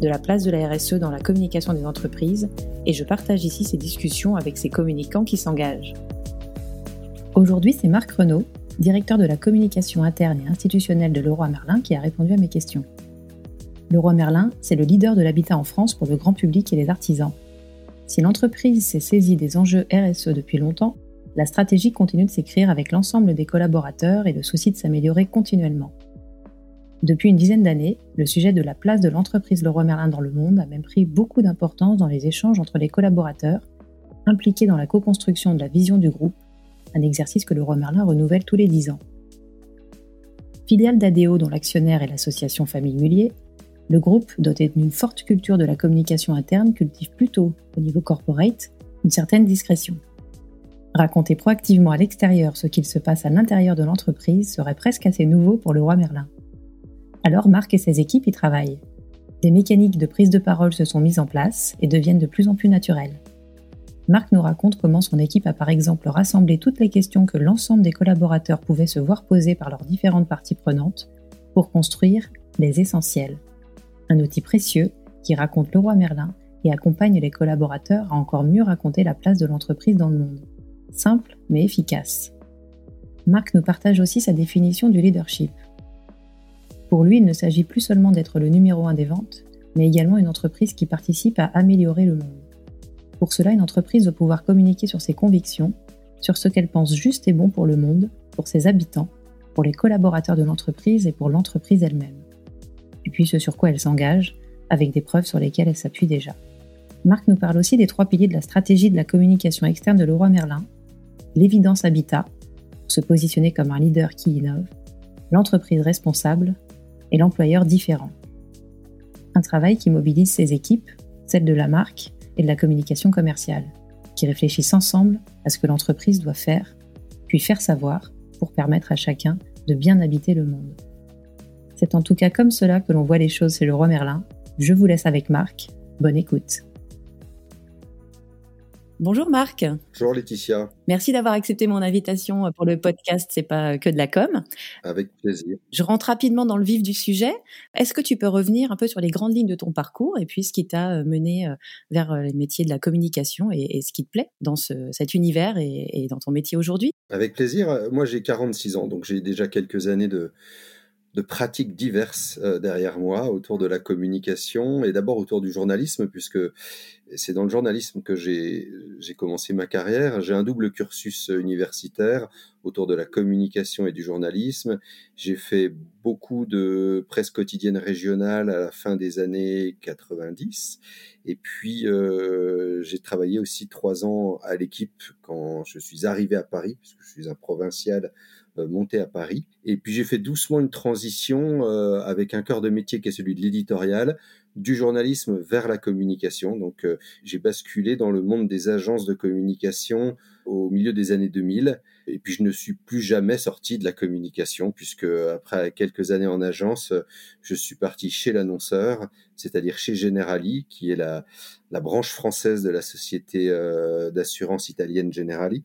de la place de la RSE dans la communication des entreprises et je partage ici ces discussions avec ces communicants qui s'engagent. Aujourd'hui, c'est Marc Renaud, directeur de la communication interne et institutionnelle de Leroy Merlin, qui a répondu à mes questions. Leroy Merlin, c'est le leader de l'habitat en France pour le grand public et les artisans. Si l'entreprise s'est saisie des enjeux RSE depuis longtemps, la stratégie continue de s'écrire avec l'ensemble des collaborateurs et le souci de s'améliorer continuellement. Depuis une dizaine d'années, le sujet de la place de l'entreprise Leroy Merlin dans le monde a même pris beaucoup d'importance dans les échanges entre les collaborateurs, impliqués dans la co-construction de la vision du groupe, un exercice que Leroy Merlin renouvelle tous les dix ans. Filiale d'ADO dont l'actionnaire est l'association Famille Mullier, le groupe, doté d'une forte culture de la communication interne, cultive plutôt, au niveau corporate, une certaine discrétion. Raconter proactivement à l'extérieur ce qu'il se passe à l'intérieur de l'entreprise serait presque assez nouveau pour le roi Merlin. Alors Marc et ses équipes y travaillent. Des mécaniques de prise de parole se sont mises en place et deviennent de plus en plus naturelles. Marc nous raconte comment son équipe a par exemple rassemblé toutes les questions que l'ensemble des collaborateurs pouvaient se voir poser par leurs différentes parties prenantes pour construire les essentiels. Un outil précieux qui raconte le roi Merlin et accompagne les collaborateurs à encore mieux raconter la place de l'entreprise dans le monde simple mais efficace. Marc nous partage aussi sa définition du leadership. Pour lui, il ne s'agit plus seulement d'être le numéro un des ventes, mais également une entreprise qui participe à améliorer le monde. Pour cela, une entreprise doit pouvoir communiquer sur ses convictions, sur ce qu'elle pense juste et bon pour le monde, pour ses habitants, pour les collaborateurs de l'entreprise et pour l'entreprise elle-même. Et puis ce sur quoi elle s'engage, avec des preuves sur lesquelles elle s'appuie déjà. Marc nous parle aussi des trois piliers de la stratégie de la communication externe de Leroy Merlin, l'évidence habitat, pour se positionner comme un leader qui innove, l'entreprise responsable et l'employeur différent. Un travail qui mobilise ses équipes, celles de la marque et de la communication commerciale, qui réfléchissent ensemble à ce que l'entreprise doit faire, puis faire savoir pour permettre à chacun de bien habiter le monde. C'est en tout cas comme cela que l'on voit les choses chez le roi Merlin. Je vous laisse avec Marc. Bonne écoute. Bonjour Marc. Bonjour Laetitia. Merci d'avoir accepté mon invitation pour le podcast C'est pas que de la com. Avec plaisir. Je rentre rapidement dans le vif du sujet. Est-ce que tu peux revenir un peu sur les grandes lignes de ton parcours et puis ce qui t'a euh, mené euh, vers euh, les métiers de la communication et, ce qui te plaît dans cet univers et, et dans ton métier aujourd'hui? Avec plaisir. Moi j'ai 46 ans donc j'ai déjà quelques années de de pratiques diverses euh, derrière moi autour de la communication et d'abord autour du journalisme, puisque c'est dans le journalisme que j'ai commencé ma carrière. J'ai un double cursus universitaire autour de la communication et du journalisme. J'ai fait beaucoup de presse quotidienne régionale à la fin des années 90. Et puis, euh, j'ai travaillé aussi trois ans à l'équipe quand je suis arrivé à Paris, puisque je suis un provincial monté à Paris. Et puis j'ai fait doucement une transition euh, avec un cœur de métier qui est celui de l'éditorial, du journalisme vers la communication. Donc euh, j'ai basculé dans le monde des agences de communication au milieu des années 2000. Et puis je ne suis plus jamais sorti de la communication puisque après quelques années en agence, je suis parti chez l'annonceur, c'est-à-dire chez Generali, qui est la, la branche française de la société d'assurance italienne Generali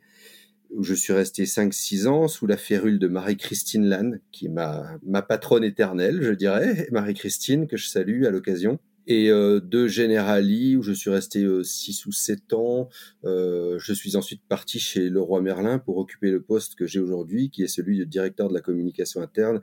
où je suis resté 5-6 ans sous la férule de Marie-Christine Lannes, qui est ma, ma patronne éternelle, je dirais, Marie-Christine, que je salue à l'occasion. Et euh, de Generali, où je suis resté 6 euh, ou 7 ans, euh, je suis ensuite parti chez Leroy Merlin pour occuper le poste que j'ai aujourd'hui, qui est celui de directeur de la communication interne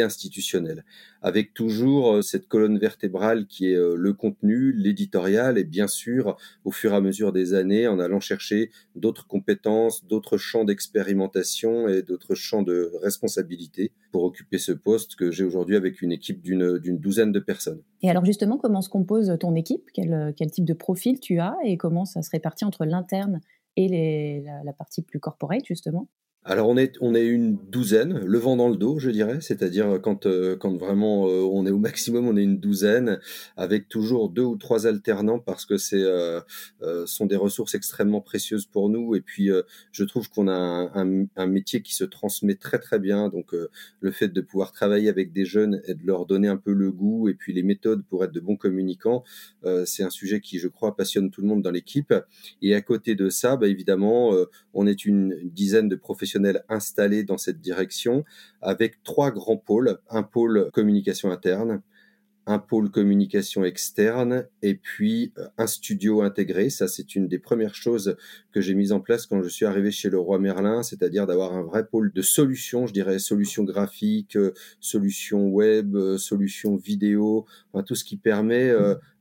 institutionnel, avec toujours euh, cette colonne vertébrale qui est euh, le contenu, l'éditorial, et bien sûr, au fur et à mesure des années, en allant chercher d'autres compétences, d'autres champs d'expérimentation et d'autres champs de responsabilité pour occuper ce poste que j'ai aujourd'hui avec une équipe d'une douzaine de personnes. Et alors justement, comment se compose ton équipe? Quel, quel type de profil tu as? Et comment ça se répartit entre l'interne et la, la, partie plus corporate justement? Alors on est on est une douzaine, le vent dans le dos, je dirais, c'est-à-dire quand euh, quand vraiment euh, on est au maximum, on est une douzaine, avec toujours deux ou trois alternants parce que c'est euh, sont des ressources extrêmement précieuses pour nous. Et puis je trouve qu'on a un, un, métier qui se transmet très très bien. Donc le fait de pouvoir travailler avec des jeunes et de leur donner un peu le goût et puis les méthodes pour être de bons communicants, c'est un sujet qui je crois passionne tout le monde dans l'équipe. Et à côté de ça, bah, évidemment, on est une dizaine de professionnels installés dans cette direction avec trois grands pôles. Un pôle communication interne, un pôle communication externe et puis euh, un studio intégré. Ça, c'est une des premières choses que j'ai mises en place quand je suis arrivé chez le roi Merlin, c'est-à-dire d'avoir un vrai pôle de solutions, je dirais solutions graphiques, euh, solutions web, euh, solutions vidéo, tout ce qui permet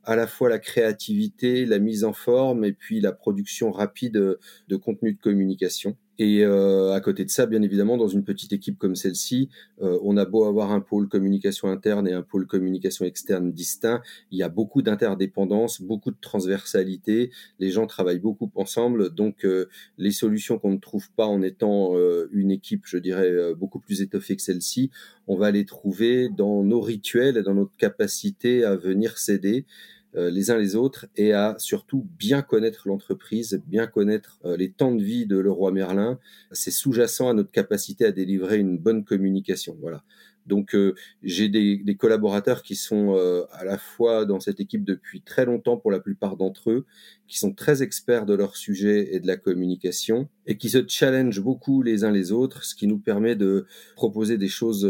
à la fois la créativité, la mise en forme et puis la production rapide de contenu de communication. Et euh, à côté de ça, bien évidemment, dans une petite équipe comme celle-ci, euh, on a beau avoir un pôle communication interne et un pôle communication externe distinct, il y a beaucoup d'interdépendance, beaucoup de transversalité, les gens travaillent beaucoup ensemble, donc euh, les solutions qu'on ne trouve pas en étant une équipe, je dirais, beaucoup plus étoffée que celle-ci, on va les trouver dans nos rituels et dans notre capacité à venir s'aider. Euh, les uns les autres et à surtout bien connaître l'entreprise, bien connaître euh, les temps de vie de Leroy Merlin. C'est sous-jacent à notre capacité à délivrer une bonne communication. Voilà. Donc euh, j'ai des, des, collaborateurs qui sont à la fois dans cette équipe depuis très longtemps pour la plupart d'entre eux, qui sont très experts de leur sujet et de la communication et qui se challengent beaucoup les uns les autres, ce qui nous permet de proposer des choses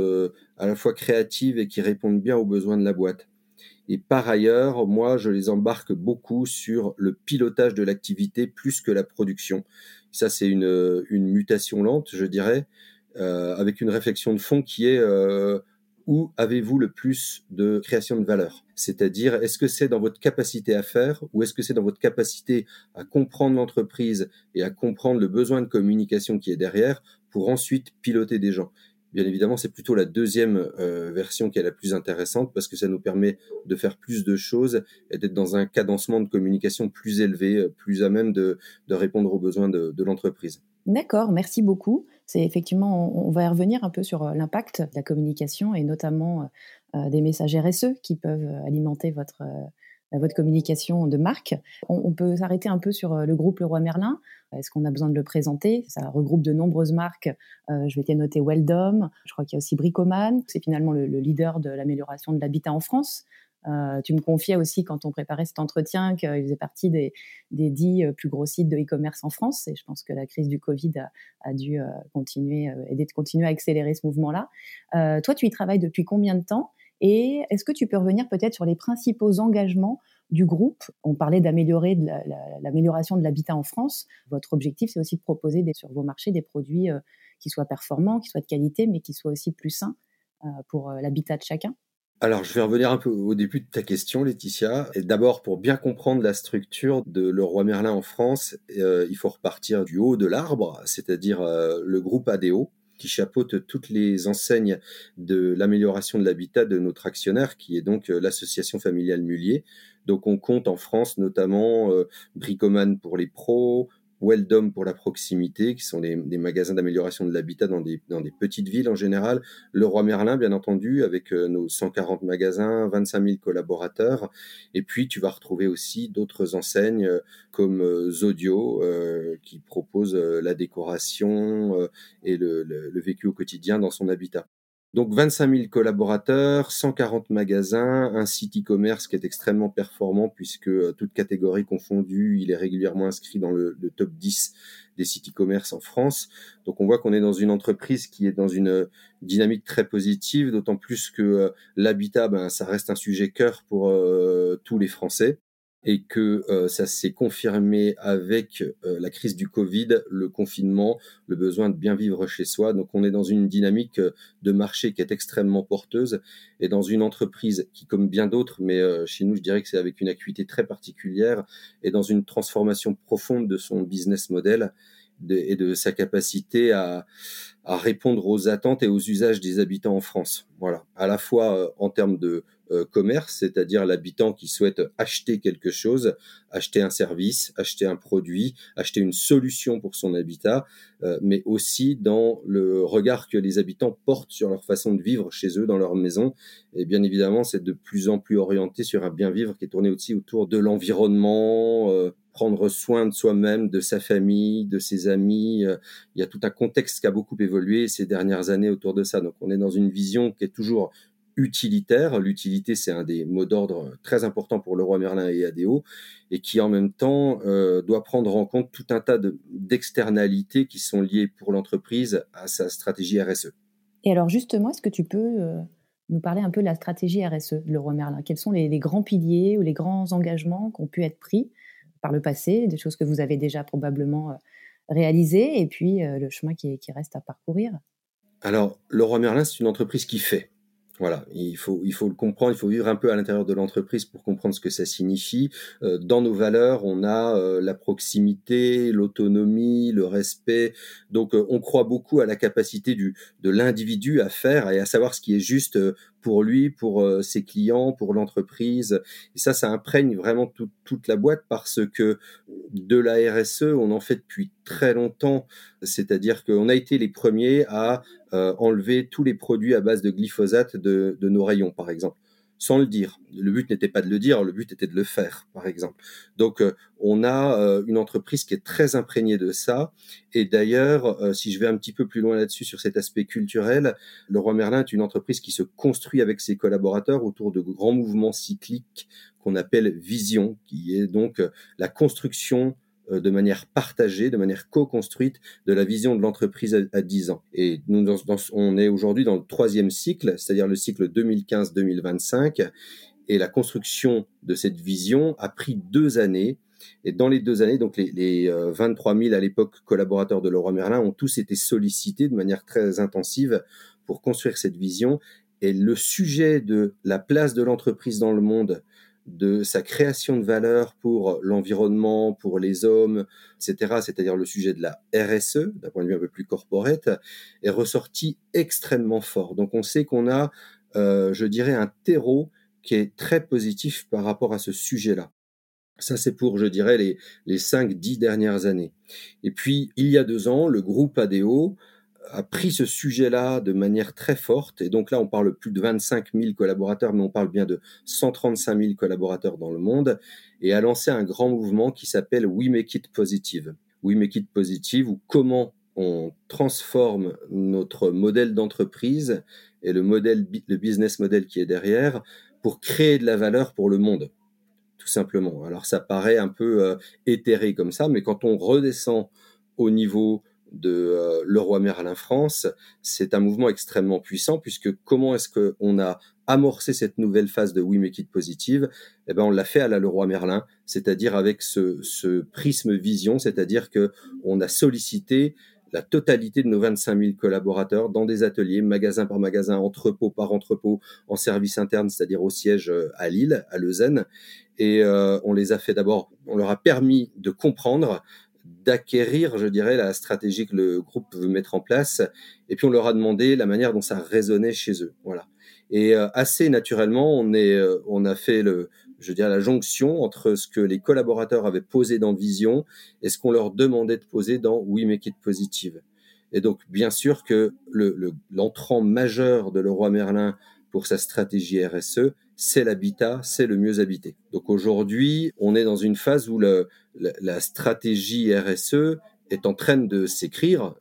à la fois créatives et qui répondent bien aux besoins de la boîte. Et par ailleurs, moi, je les embarque beaucoup sur le pilotage de l'activité plus que la production. Ça, c'est une, une mutation lente, je dirais, euh, avec une réflexion de fond qui est euh, où avez-vous le plus de création de valeur? C'est-à-dire, est-ce que c'est dans votre capacité à faire ou est-ce que c'est dans votre capacité à comprendre l'entreprise et à comprendre le besoin de communication qui est derrière pour ensuite piloter des gens? Bien évidemment, c'est plutôt la deuxième euh, version qui est la plus intéressante parce que ça nous permet de faire plus de choses et d'être dans un cadencement de communication plus élevé, euh, plus à même de, répondre aux besoins de, l'entreprise. D'accord, merci beaucoup. C'est effectivement, on, va y revenir un peu sur euh, l'impact de la communication et notamment des messages RSE qui peuvent alimenter votre votre communication de marque. On, peut s'arrêter un peu sur euh, le groupe Leroy Merlin. Est-ce qu'on a besoin de le présenter? Ça regroupe de nombreuses marques. Euh, je vais te noter Weldom. Je crois qu'il y a aussi Bricoman. C'est finalement le, leader de l'amélioration de l'habitat en France. Euh, tu me confiais aussi quand on préparait cet entretien qu'il faisait partie des, des dix plus gros sites de e-commerce en France. Et je pense que la crise du Covid a, dû continuer, aider de continuer à accélérer ce mouvement-là. toi, tu y travailles depuis combien de temps? Et est-ce que tu peux revenir peut-être sur les principaux engagements du groupe? On parlait d'améliorer l'amélioration de l'habitat en France. Votre objectif, c'est aussi de proposer sur vos marchés des produits euh, qui soient performants, qui soient de qualité, mais qui soient aussi plus sains euh, pour euh, l'habitat de chacun. Alors, je vais revenir un peu au début de ta question, Laetitia. Et d'abord, pour bien comprendre la structure de Leroy Merlin en France, il faut repartir du haut de l'arbre, c'est-à-dire le groupe ADO, qui chapeaute toutes les enseignes de l'amélioration de l'habitat de notre actionnaire, qui est donc euh, l'association familiale Mullier. Donc on compte en France notamment euh, pour les pros, Weldom pour la proximité, qui sont des, magasins d'amélioration de l'habitat dans des, dans des petites villes en général. Le Roi Merlin, bien entendu, avec euh, nos 140 magasins, 25 000 collaborateurs. Et puis, tu vas retrouver aussi d'autres enseignes euh, comme euh, Zodio, qui propose la décoration et le, le vécu au quotidien dans son habitat. Donc 25 000 collaborateurs, 140 magasins, un site e-commerce qui est extrêmement performant puisque euh, toute catégorie confondue, il est régulièrement inscrit dans le, top 10 des sites e-commerce en France. Donc on voit qu'on est dans une entreprise qui est dans une euh, dynamique très positive, d'autant plus que euh, l'habitat, ben, ça reste un sujet cœur pour tous les Français. Et que euh, ça s'est confirmé avec euh, la crise du Covid, le confinement, le besoin de bien vivre chez soi. Donc on est dans une dynamique euh, de marché qui est extrêmement porteuse et dans une entreprise qui, comme bien d'autres, mais chez nous je dirais que c'est avec une acuité très particulière, est dans une transformation profonde de son business model et de sa capacité à, à, répondre aux attentes et aux usages des habitants en France. Voilà, à la fois en termes de euh, commerce, c'est-à-dire l'habitant qui souhaite acheter quelque chose, acheter un service, acheter un produit, acheter une solution pour son habitat, euh, mais aussi dans le regard que les habitants portent sur leur façon de vivre chez eux, dans leur maison. Et bien évidemment, c'est de plus en plus orienté sur un bien vivre qui est tourné aussi autour de l'environnement, euh, prendre soin de soi-même, de sa famille, de ses amis. Il y a tout un contexte qui a beaucoup évolué ces dernières années autour de ça. Donc on est dans une vision qui est toujours utilitaire. L'utilité, c'est un des mots d'ordre très importants pour le roi Merlin et ADO, et qui en même temps euh, doit prendre en compte tout un tas d'externalités qui sont liées pour l'entreprise à sa stratégie RSE. Et alors justement, est-ce que tu peux euh, nous parler un peu de la stratégie RSE de Leroy Merlin? Quels sont les, grands piliers ou les grands engagements qui ont pu être pris par le passé, des choses que vous avez déjà probablement euh, réalisées, et puis le chemin qui, qui reste à parcourir? Alors, Leroy Merlin, c'est une entreprise qui fait. Voilà, il faut, il faut le comprendre, il faut vivre un peu à l'intérieur de l'entreprise pour comprendre ce que ça signifie. Euh, dans nos valeurs, on a euh, la proximité, l'autonomie, le respect. Donc, euh, on croit beaucoup à la capacité du, de l'individu à faire et à savoir ce qui est juste pour lui, pour euh, ses clients, pour l'entreprise. Et ça, ça imprègne vraiment toute la boîte parce que de la RSE, on en fait depuis très longtemps. C'est-à-dire qu'on a été les premiers à euh, enlever tous les produits à base de glyphosate de nos rayons, par exemple sans le dire. Le but n'était pas de le dire, le but était de le faire, par exemple. Donc, euh, on a euh, une entreprise qui est très imprégnée de ça. Et d'ailleurs, euh, si je vais un petit peu plus loin là-dessus sur cet aspect culturel, le Roi Merlin est une entreprise qui se construit avec ses collaborateurs autour de grands mouvements cycliques qu'on appelle vision, qui est donc la construction de manière partagée, de manière co-construite de la vision de l'entreprise à, 10 ans. Et nous, on est aujourd'hui dans le troisième cycle, c'est-à-dire le cycle 2015-2025, et la construction de cette vision a pris deux années. Et dans les deux années, donc les, 23 000 euh, à l'époque collaborateurs de Leroy Merlin ont tous été sollicités de manière très intensive pour construire cette vision. Et le sujet de la place de l'entreprise dans le monde, de sa création de valeur pour l'environnement, pour les hommes, etc., c'est-à-dire le sujet de la RSE, d'un point de vue un peu plus corporate, est ressorti extrêmement fort. Donc on sait qu'on a, euh, je dirais, un terreau qui est très positif par rapport à ce sujet-là. Ça, c'est pour, je dirais, les, les 5-10 dernières années. Et puis, il y a deux ans, le groupe ADO a pris ce sujet-là de manière très forte. Et donc là, on parle plus de 25 000 collaborateurs, mais on parle bien de 135 000 collaborateurs dans le monde, et a lancé un grand mouvement qui s'appelle We Make It Positive. We Make It Positive, ou comment on transforme notre modèle d'entreprise et le modèle, le business model qui est derrière pour créer de la valeur pour le monde, tout simplement. Alors ça paraît un peu euh, éthéré comme ça, mais quand on redescend au niveau de euh, Leroy Merlin France, c'est un mouvement extrêmement puissant puisque comment est-ce qu'on a amorcé cette nouvelle phase de We Make It Positive? Eh ben on l'a fait à la Leroy Merlin, c'est-à-dire avec ce, ce prisme vision, c'est-à-dire que on a sollicité la totalité de nos 25 000 collaborateurs dans des ateliers, magasin par magasin, entrepôt par entrepôt, en service interne, c'est-à-dire au siège euh, à Lille, à Lausanne. Et euh, on les a fait d'abord, on leur a permis de comprendre d'acquérir, je dirais, la stratégie que le groupe veut mettre en place. Et puis on leur a demandé la manière dont ça résonnait chez eux. Voilà. Et euh, assez naturellement, on est, euh, on a fait le, je dirais, la jonction entre ce que les collaborateurs avaient posé dans Vision et ce qu'on leur demandait de poser dans We Make It Positive. Et donc, bien sûr que l'entrant le, majeur de Leroy Merlin pour sa stratégie RSE, c'est l'habitat, c'est le mieux habité. Donc aujourd'hui, on est dans une phase où le, la, stratégie RSE est en train de s'écrire.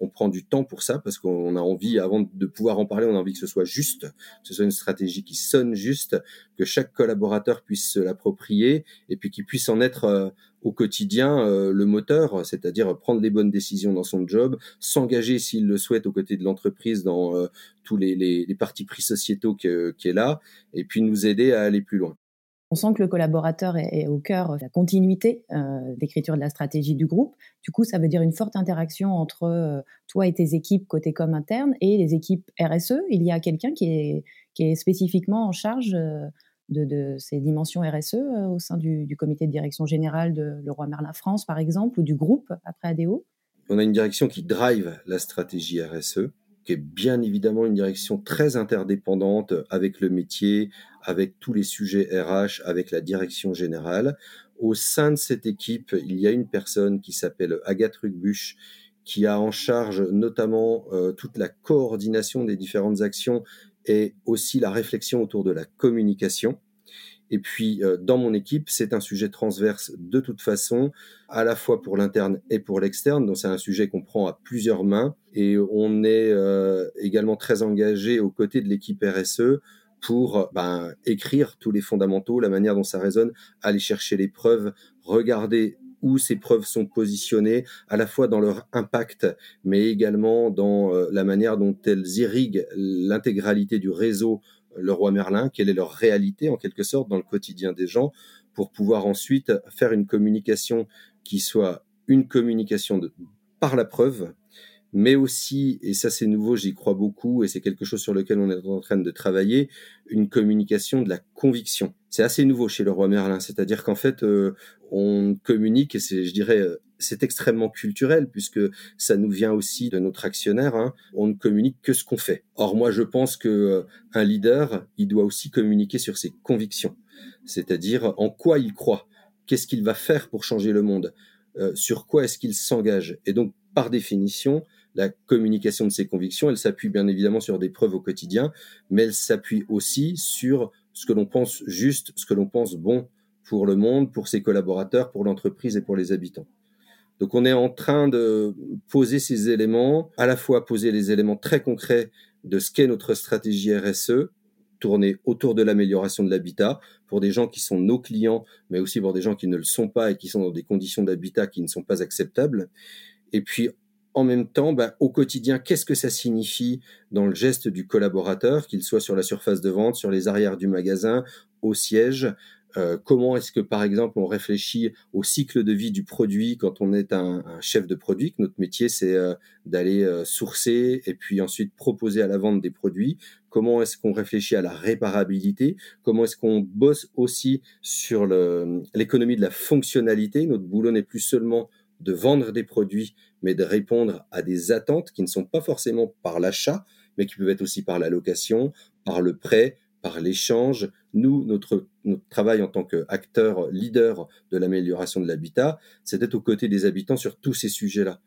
On prend du temps pour ça parce qu'on a envie, avant de pouvoir en parler, on a envie que ce soit juste, que ce soit une stratégie qui sonne juste, que chaque collaborateur puisse se l'approprier et puis qu'il puisse en être euh, au quotidien euh, le moteur, c'est-à-dire prendre les bonnes décisions dans son job, s'engager s'il le souhaite aux côtés de l'entreprise dans euh, tous les, les, les partis pris sociétaux qui est là, et puis nous aider à aller plus loin. On sent que le collaborateur est, au cœur de la continuité euh, d'écriture de la stratégie du groupe. Du coup, ça veut dire une forte interaction entre euh, toi et tes équipes côté com interne et les équipes RSE. Il y a quelqu'un qui est, spécifiquement en charge euh, de, ces dimensions RSE au sein du, du, comité de direction générale de Leroy Merlin France, par exemple, ou du groupe après ADO. On a une direction qui drive la stratégie RSE qui est bien évidemment une direction très interdépendante avec le métier, avec tous les sujets RH, avec la direction générale. Au sein de cette équipe, il y a une personne qui s'appelle Agathe Rugbusch, qui a en charge notamment euh, toute la coordination des différentes actions et aussi la réflexion autour de la communication. Et puis, euh, dans mon équipe, c'est un sujet transverse de toute façon, à la fois pour l'interne et pour l'externe. Donc, c'est un sujet qu'on prend à plusieurs mains. Et on est euh, également très engagé aux côtés de l'équipe RSE pour ben, écrire tous les fondamentaux, la manière dont ça résonne, aller chercher les preuves, regarder où ces preuves sont positionnées, à la fois dans leur impact, mais également dans euh, la manière dont elles irriguent l'intégralité du réseau le roi Merlin, quelle est leur réalité en quelque sorte dans le quotidien des gens, pour pouvoir ensuite faire une communication qui soit une communication de, par la preuve, mais aussi, et ça c'est nouveau, j'y crois beaucoup, et c'est quelque chose sur lequel on est en train de travailler, une communication de la conviction. C'est assez nouveau chez le roi Merlin, c'est-à-dire qu'en fait, euh, on communique, et c'est, je dirais, euh, c'est extrêmement culturel puisque ça nous vient aussi de notre actionnaire. Hein. On ne communique que ce qu'on fait. Or, moi, je pense que euh, un leader, il doit aussi communiquer sur ses convictions, c'est-à-dire en quoi il croit, qu'est-ce qu'il va faire pour changer le monde, sur quoi est-ce qu'il s'engage? Et donc, par définition, la communication de ses convictions, elle s'appuie bien évidemment sur des preuves au quotidien, mais elle s'appuie aussi sur ce que l'on pense juste, ce que l'on pense bon pour le monde, pour ses collaborateurs, pour l'entreprise et pour les habitants. Donc on est en train de poser ces éléments, à la fois poser les éléments très concrets de ce qu'est notre stratégie RSE, tournée autour de l'amélioration de l'habitat pour des gens qui sont nos clients, mais aussi pour des gens qui ne le sont pas et qui sont dans des conditions d'habitat qui ne sont pas acceptables. Et puis en même temps, bah, au quotidien, qu'est-ce que ça signifie dans le geste du collaborateur, qu'il soit sur la surface de vente, sur les arrières du magasin, au siège euh, Comment est-ce que, par exemple, on réfléchit au cycle de vie du produit quand on est un, chef de produit, que notre métier, c'est euh, d'aller euh, sourcer et puis ensuite proposer à la vente des produits? Comment est-ce qu'on réfléchit à la réparabilité? Comment est-ce qu'on bosse aussi sur l'économie de la fonctionnalité? Notre boulot n'est plus seulement de vendre des produits, mais de répondre à des attentes qui ne sont pas forcément par l'achat, mais qui peuvent être aussi par la location, par le prêt, par l'échange. Nous, notre, travail en tant qu'acteur leader de l'amélioration de l'habitat, c'est d'être aux côtés des habitants sur tous ces sujets-là.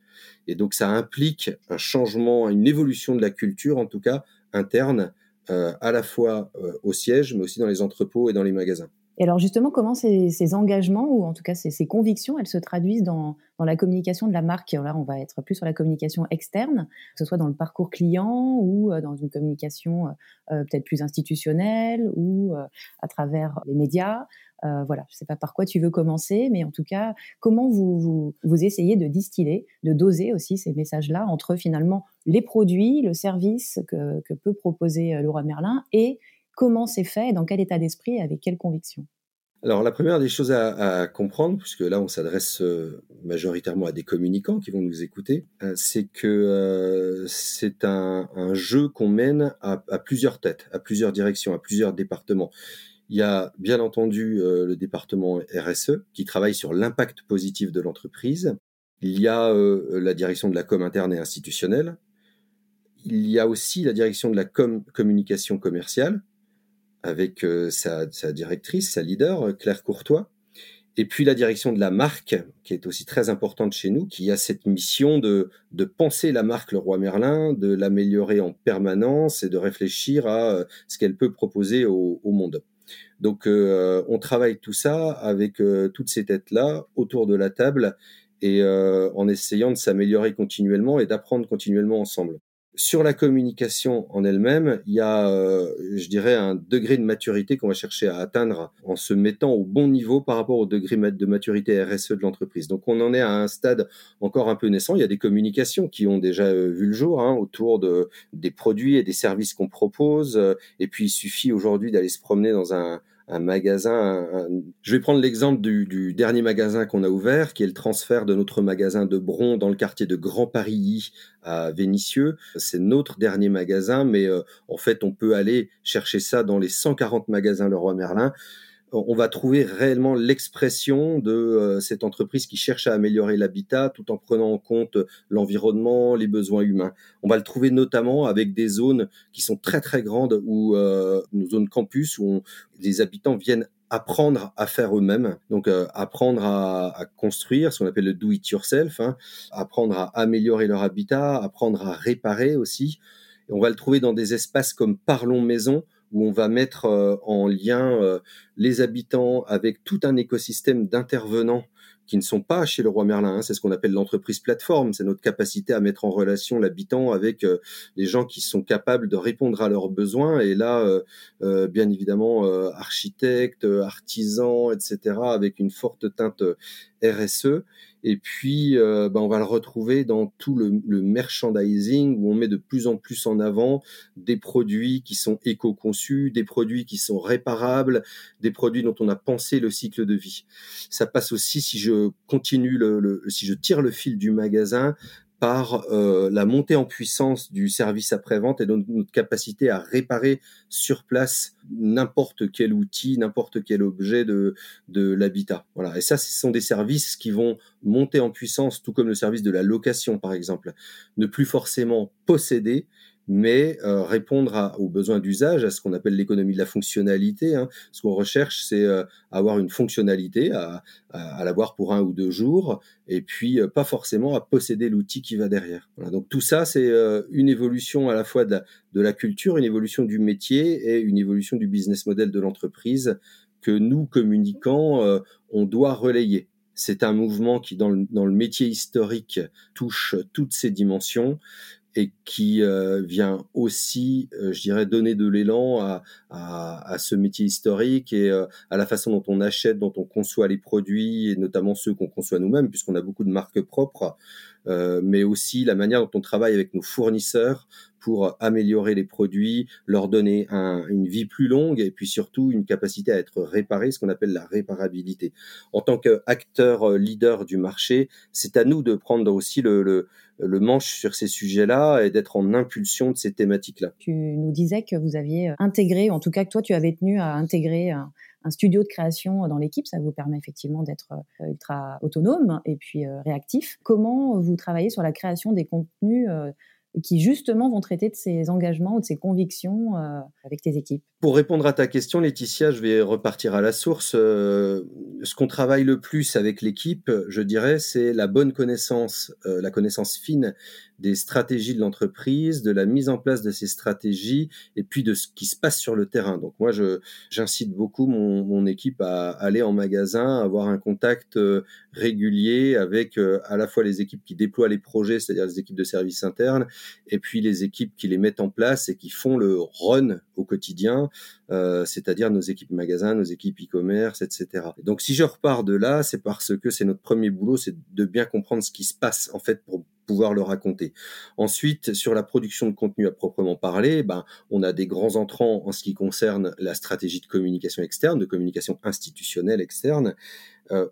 Et donc ça implique un changement, une évolution de la culture, en tout cas interne, euh, à la fois euh, au siège, mais aussi dans les entrepôts et dans les magasins. Et alors justement, comment ces, engagements, ou en tout cas ces, convictions, elles se traduisent dans, la communication de la marque? Là, on va être plus sur la communication externe, que ce soit dans le parcours client ou euh, dans une communication euh, euh, peut-être plus institutionnelle ou à travers les médias. voilà, je ne sais pas par quoi tu veux commencer, mais en tout cas, comment vous, vous, essayez de distiller, de doser aussi ces messages-là entre finalement les produits, le service que, que peut proposer Laura Merlin et comment c'est fait, dans quel état d'esprit et avec quelle conviction alors la première des choses à, comprendre, puisque là on s'adresse euh, majoritairement à des communicants qui vont nous écouter, euh, c'est que euh, c'est un, jeu qu'on mène à, plusieurs têtes, à plusieurs directions, à plusieurs départements. Il y a bien entendu le département RSE qui travaille sur l'impact positif de l'entreprise. Il y a la direction de la com interne et institutionnelle. Il y a aussi la direction de la com communication commerciale avec euh, sa, directrice, sa leader, euh, Claire Courtois. Et puis la direction de la marque, qui est aussi très importante chez nous, qui a cette mission de, de penser la marque Le Roi Merlin, de l'améliorer en permanence et de réfléchir à euh, ce qu'elle peut proposer au, monde. Donc on travaille tout ça avec toutes ces têtes-là autour de la table et en essayant de s'améliorer continuellement et d'apprendre continuellement ensemble. Sur la communication en elle-même, il y a, euh, je dirais, un degré de maturité qu'on va chercher à atteindre en se mettant au bon niveau par rapport au degré de maturité RSE de l'entreprise. Donc on en est à un stade encore un peu naissant. Il y a des communications qui ont déjà euh, vu le jour hein, autour de, des produits et des services qu'on propose. Et puis il suffit aujourd'hui d'aller se promener dans un, un magasin. Je vais prendre l'exemple du, dernier magasin qu'on a ouvert, qui est le transfert de notre magasin de Bron dans le quartier de Grand Paris à Vénissieux. C'est notre dernier magasin, mais euh, en fait, on peut aller chercher ça dans les 140 magasins Leroy Merlin on va trouver réellement l'expression de euh, cette entreprise qui cherche à améliorer l'habitat tout en prenant en compte l'environnement, les besoins humains. On va le trouver notamment avec des zones qui sont très très grandes ou euh, nos zones campus où les habitants viennent apprendre à faire eux-mêmes, donc euh, apprendre à, construire, ce qu'on appelle le do it yourself, hein, apprendre à améliorer leur habitat, apprendre à réparer aussi. Et on va le trouver dans des espaces comme Parlons Maison, où on va mettre euh, en lien euh, les habitants avec tout un écosystème d'intervenants qui ne sont pas chez le roi Merlin. Hein. C'est ce qu'on appelle l'entreprise plateforme. C'est notre capacité à mettre en relation l'habitant avec euh, les gens qui sont capables de répondre à leurs besoins. Et là, bien évidemment, architectes, artisans, etc., avec une forte teinte RSE. Et puis, euh, ben, on va le retrouver dans tout le, merchandising où on met de plus en plus en avant des produits qui sont éco-conçus, des produits qui sont réparables, des produits dont on a pensé le cycle de vie. Ça passe aussi, si je continue le si je tire le fil du magasin, par euh, la montée en puissance du service après-vente et donc notre capacité à réparer sur place n'importe quel outil, n'importe quel objet de, de l'habitat. Voilà. Et ça, ce sont des services qui vont monter en puissance, tout comme le service de la location, par exemple. Ne plus forcément posséder, mais euh, répondre aux besoins d'usage, à ce qu'on appelle l'économie de la fonctionnalité. Hein. Ce qu'on recherche, c'est euh, avoir une fonctionnalité, à, à, l'avoir pour un ou deux jours, et puis euh, pas forcément à posséder l'outil qui va derrière. Voilà. Donc tout ça, c'est une évolution à la fois de la, de la, culture, une évolution du métier et une évolution du business model de l'entreprise que nous, communicants, on doit relayer. C'est un mouvement qui, dans le, dans le métier historique, touche toutes ces dimensions et qui euh, vient aussi, euh, je dirais, donner de l'élan à, à, à, ce métier historique et euh, à la façon dont on achète, dont on conçoit les produits, et notamment ceux qu'on conçoit nous-mêmes, puisqu'on a beaucoup de marques propres, mais aussi la manière dont on travaille avec nos fournisseurs pour améliorer les produits, leur donner un, une vie plus longue et puis surtout une capacité à être réparé, ce qu'on appelle la réparabilité. En tant qu'acteur leader du marché, c'est à nous de prendre aussi le, le, le manche sur ces sujets-là et d'être en impulsion de ces thématiques-là. Tu nous disais que vous aviez intégré, en tout cas que toi tu avais tenu à intégrer studio de création dans l'équipe. Ça vous permet effectivement d'être euh, ultra autonome et puis euh, réactif. Comment vous travaillez sur la création des contenus euh, qui justement vont traiter de ces engagements ou de ces convictions avec tes équipes? Pour répondre à ta question, Laetitia, je vais repartir à la source. ce qu'on travaille le plus avec l'équipe, je dirais, c'est la bonne connaissance, la connaissance fine des stratégies de l'entreprise, de la mise en place de ces stratégies et puis de ce qui se passe sur le terrain. Donc moi, je, j'incite beaucoup mon, mon équipe à aller en magasin, avoir un contact euh, régulier avec euh, à la fois les équipes qui déploient les projets, c'est-à-dire les équipes de services internes, et puis les équipes qui les mettent en place et qui font le run au quotidien, euh, c'est-à-dire nos équipes magasins, nos équipes e-commerce, etc. Donc si je repars de là, c'est parce que c'est notre premier boulot, c'est de bien comprendre ce qui se passe en fait pour pouvoir le raconter. Ensuite, sur la production de contenu à proprement parler, ben, on a des grands entrants en ce qui concerne la stratégie de communication externe, de communication institutionnelle externe,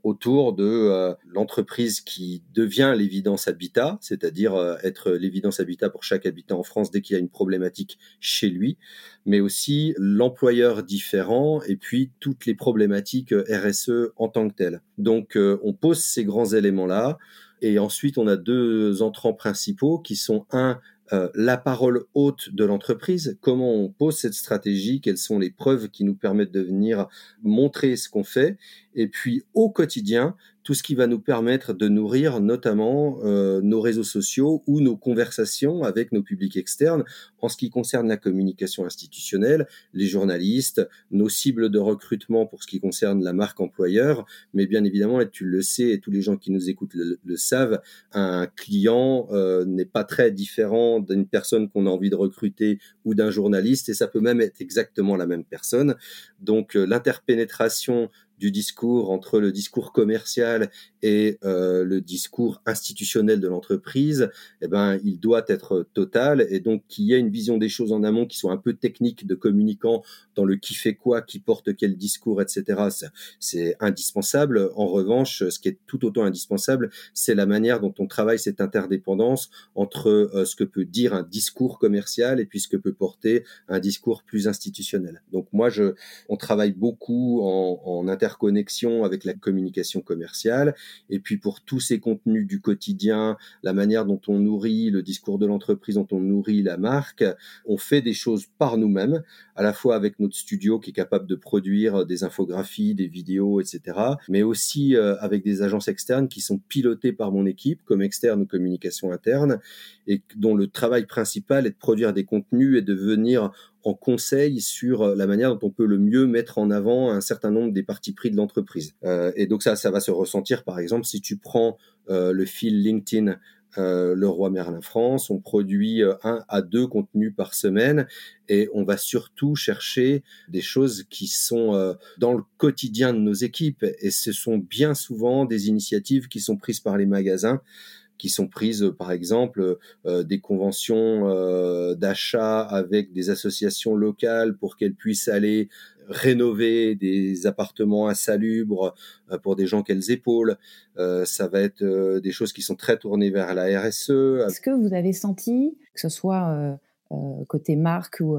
autour de euh, l'entreprise qui devient l'évidence habitat, c'est-à-dire euh, être l'évidence habitat pour chaque habitant en France dès qu'il y a une problématique chez lui, mais aussi l'employeur différent et puis toutes les problématiques RSE en tant que telles. Donc on pose ces grands éléments-là. Et ensuite, on a deux entrants principaux qui sont un, euh, la parole haute de l'entreprise, comment on pose cette stratégie, quelles sont les preuves qui nous permettent de venir montrer ce qu'on fait, et puis au quotidien, tout ce qui va nous permettre de nourrir notamment euh, nos réseaux sociaux ou nos conversations avec nos publics externes en ce qui concerne la communication institutionnelle, les journalistes, nos cibles de recrutement pour ce qui concerne la marque employeur, mais bien évidemment, et tu le sais, et tous les gens qui nous écoutent le, savent, un client euh, n'est pas très différent d'une personne qu'on a envie de recruter ou d'un journaliste, et ça peut même être exactement la même personne. Donc euh, l'interpénétration du discours entre le discours commercial et euh, le discours institutionnel de l'entreprise, eh ben, il doit être total et donc qu'il y ait une vision des choses en amont qui soit un peu technique de communicant dans le qui fait quoi, qui porte quel discours, etc. C'est indispensable. En revanche, ce qui est tout autant indispensable, c'est la manière dont on travaille cette interdépendance entre euh, ce que peut dire un discours commercial et puis ce que peut porter un discours plus institutionnel. Donc moi, je, on travaille beaucoup en, en interconnexion avec la communication commerciale et puis pour tous ces contenus du quotidien, la manière dont on nourrit le discours de l'entreprise, dont on nourrit la marque, on fait des choses par nous-mêmes, à la fois avec notre studio qui est capable de produire des infographies, des vidéos, etc., mais aussi euh, avec des agences externes qui sont pilotées par mon équipe, comme externe ou communication interne, et dont le travail principal est de produire des contenus et de venir en conseil sur euh, la manière dont on peut le mieux mettre en avant un certain nombre des parties pris de l'entreprise. Euh, et donc ça, ça va se ressentir, par exemple, si tu prends euh, le fil LinkedIn le roi Merlin France. On produit un à deux contenus par semaine et on va surtout chercher des choses qui sont dans le quotidien de nos équipes. Et ce sont bien souvent des initiatives qui sont prises par les magasins qui sont prises, par exemple, euh, des conventions euh, d'achat avec des associations locales pour qu'elles puissent aller rénover des appartements insalubres euh, pour des gens qu'elles épaulent. ça va être des choses qui sont très tournées vers la RSE. Est-ce que vous avez senti, que ce soit côté marque ou,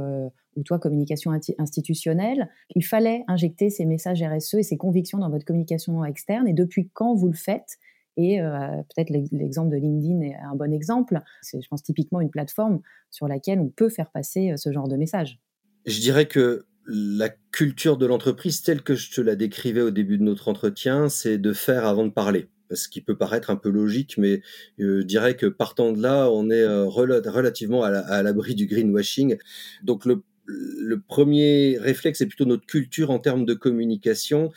ou toi, communication institutionnelle, il fallait injecter ces messages RSE et ces convictions dans votre communication externe? Et depuis quand vous le faites? Et euh, peut-être l'exemple de LinkedIn est un bon exemple. C'est, je pense, typiquement une plateforme sur laquelle on peut faire passer euh, ce genre de message. Je dirais que la culture de l'entreprise, telle que je te la décrivais au début de notre entretien, c'est de faire avant de parler. Ce qui peut paraître un peu logique, mais euh, je dirais que partant de là, on est relativement à l'abri du greenwashing. Donc le, le premier réflexe, c'est plutôt notre culture en termes de communication